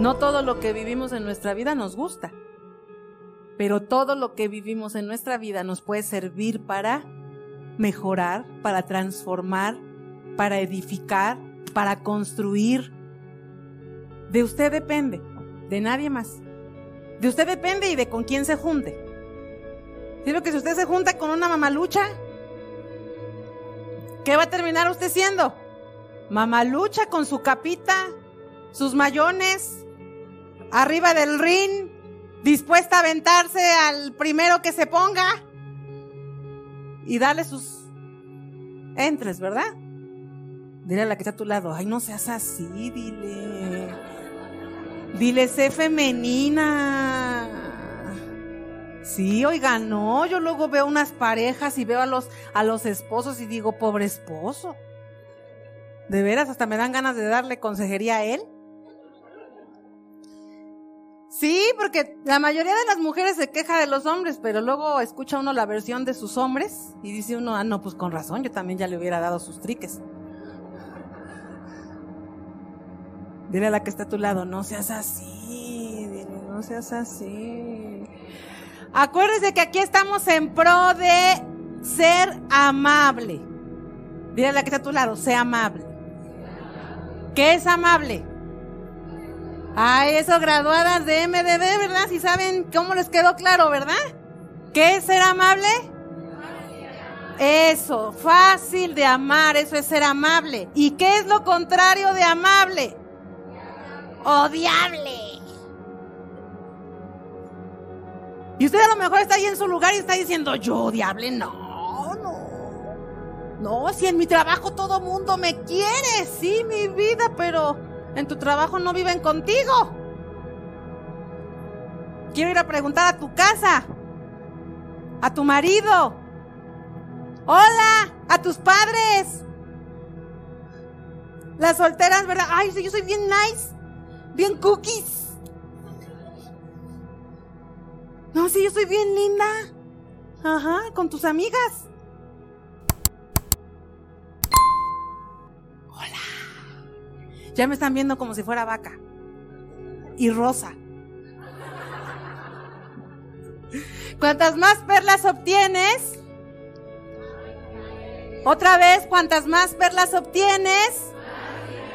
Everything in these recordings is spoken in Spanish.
No todo lo que vivimos en nuestra vida nos gusta, pero todo lo que vivimos en nuestra vida nos puede servir para mejorar, para transformar, para edificar, para construir. De usted depende, de nadie más. De usted depende y de con quién se junte. Sino que si usted se junta con una mamalucha, ¿qué va a terminar usted siendo? Mamalucha con su capita, sus mayones, arriba del ring, dispuesta a aventarse al primero que se ponga y darle sus entres, ¿verdad? Dile a la que está a tu lado, ay, no seas así, dile. Dile, sé femenina. Sí, oiga, no, yo luego veo unas parejas y veo a los, a los esposos y digo, pobre esposo. De veras, hasta me dan ganas de darle consejería a él. Sí, porque la mayoría de las mujeres se queja de los hombres, pero luego escucha uno la versión de sus hombres y dice uno, ah, no, pues con razón, yo también ya le hubiera dado sus triques. Dile a la que está a tu lado, no seas así, dile, no seas así. Acuérdese que aquí estamos en pro de ser amable. Dile a la que está a tu lado, sea amable. ¿Qué es amable? Ay, eso, graduadas de MDB, ¿verdad? Si saben cómo les quedó claro, ¿verdad? ¿Qué es ser amable? Eso, fácil de amar, eso es ser amable. ¿Y qué es lo contrario de amable? Odiable. Y usted a lo mejor está ahí en su lugar y está diciendo, yo odiable, no, no. No, si en mi trabajo todo mundo me quiere, sí, mi vida, pero en tu trabajo no viven contigo. Quiero ir a preguntar a tu casa, a tu marido. Hola, a tus padres. Las solteras, ¿verdad? Ay, yo soy bien nice, bien cookies. No, sí, yo soy bien linda. Ajá, con tus amigas. Ya me están viendo como si fuera vaca. Y rosa. Cuantas más perlas obtienes, otra vez, cuantas más perlas obtienes,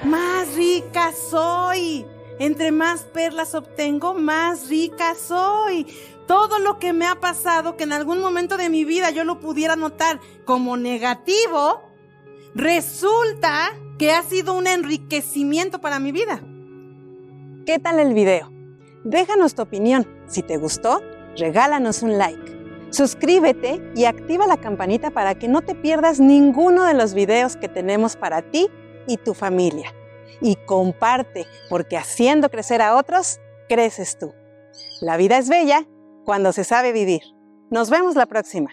más rica soy. Entre más perlas obtengo, más rica soy. Todo lo que me ha pasado, que en algún momento de mi vida yo lo pudiera notar como negativo, resulta que ha sido un enriquecimiento para mi vida. ¿Qué tal el video? Déjanos tu opinión. Si te gustó, regálanos un like. Suscríbete y activa la campanita para que no te pierdas ninguno de los videos que tenemos para ti y tu familia. Y comparte, porque haciendo crecer a otros, creces tú. La vida es bella cuando se sabe vivir. Nos vemos la próxima.